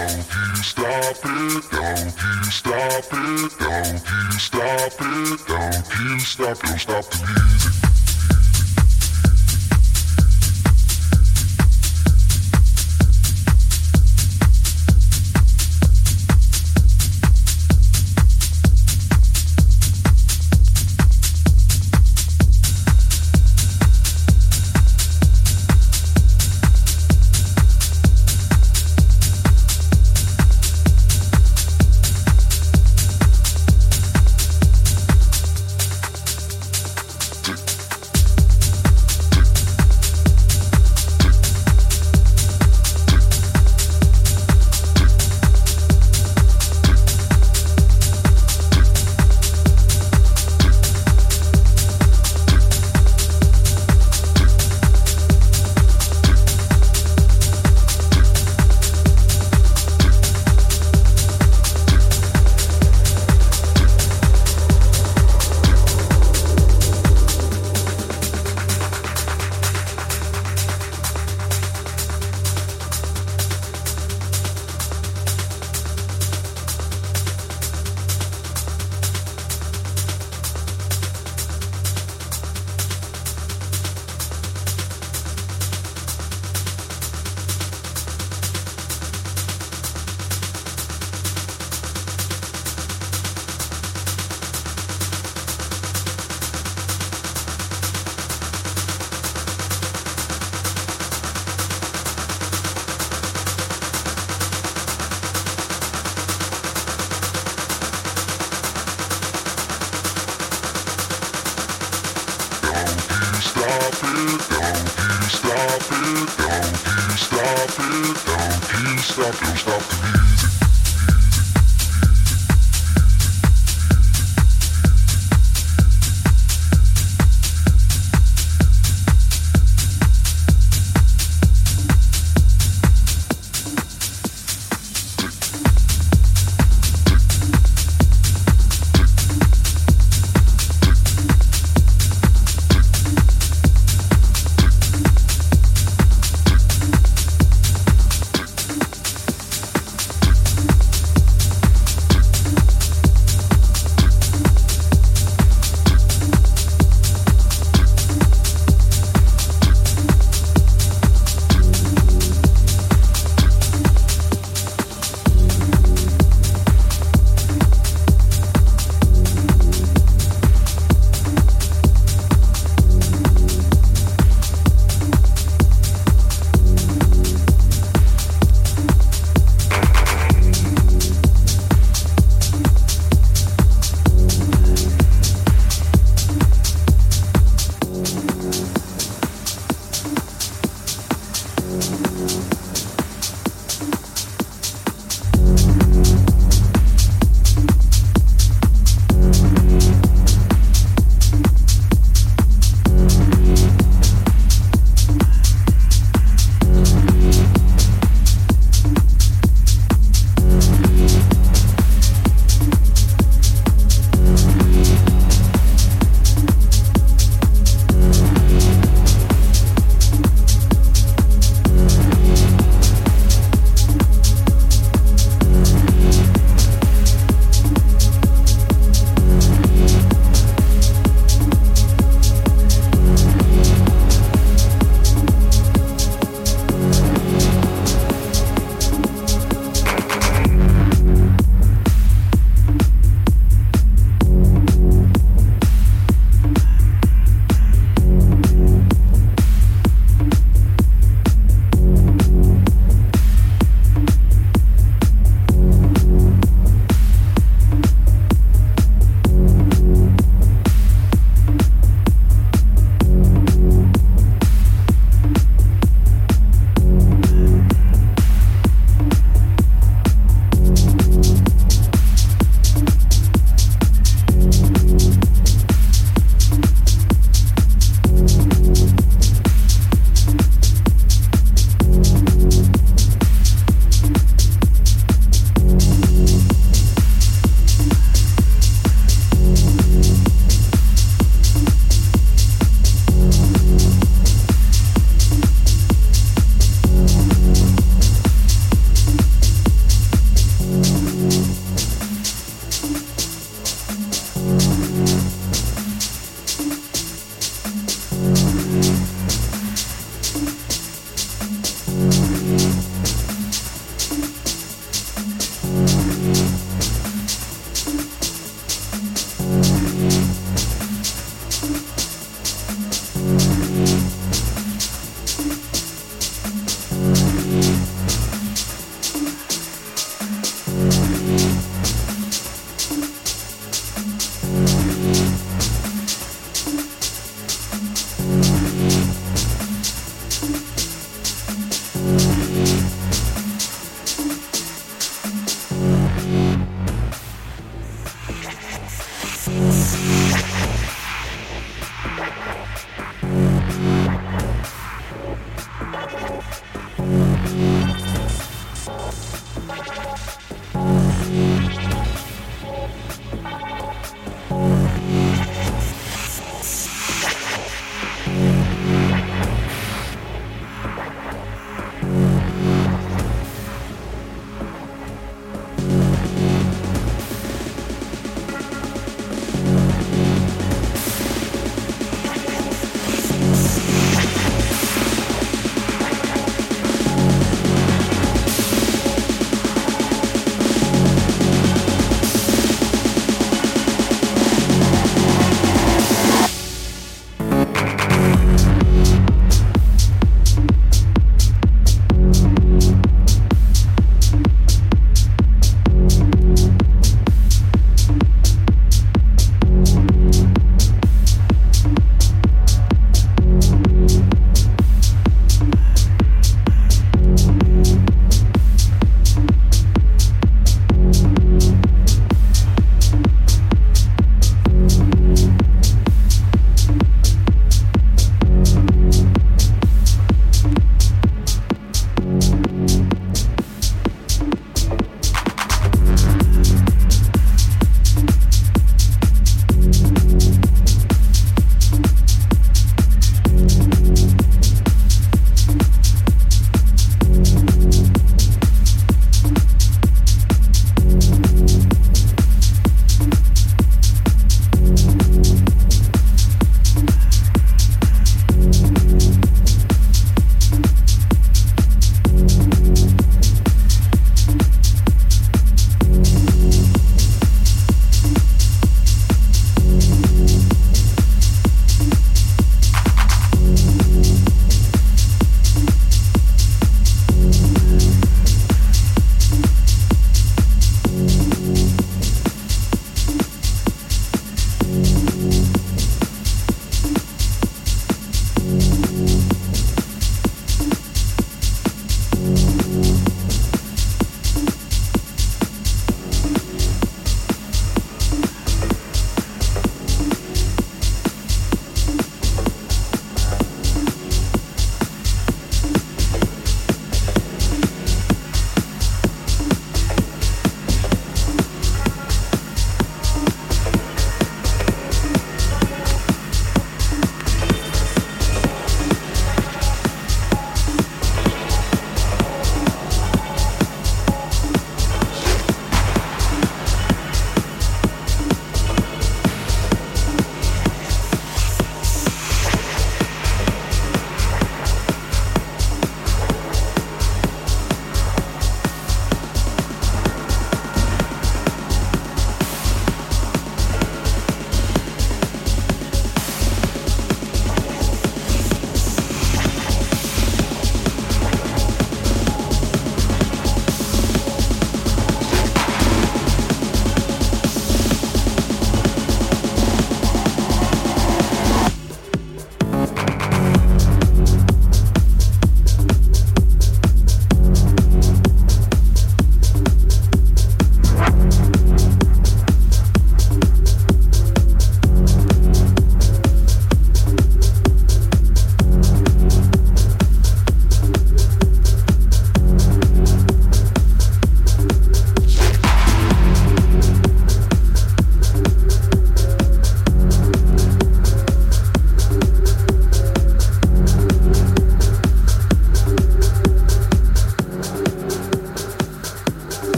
Don't you stop it, don't you stop it, don't you stop it, don't you stop, it? don't stop the music.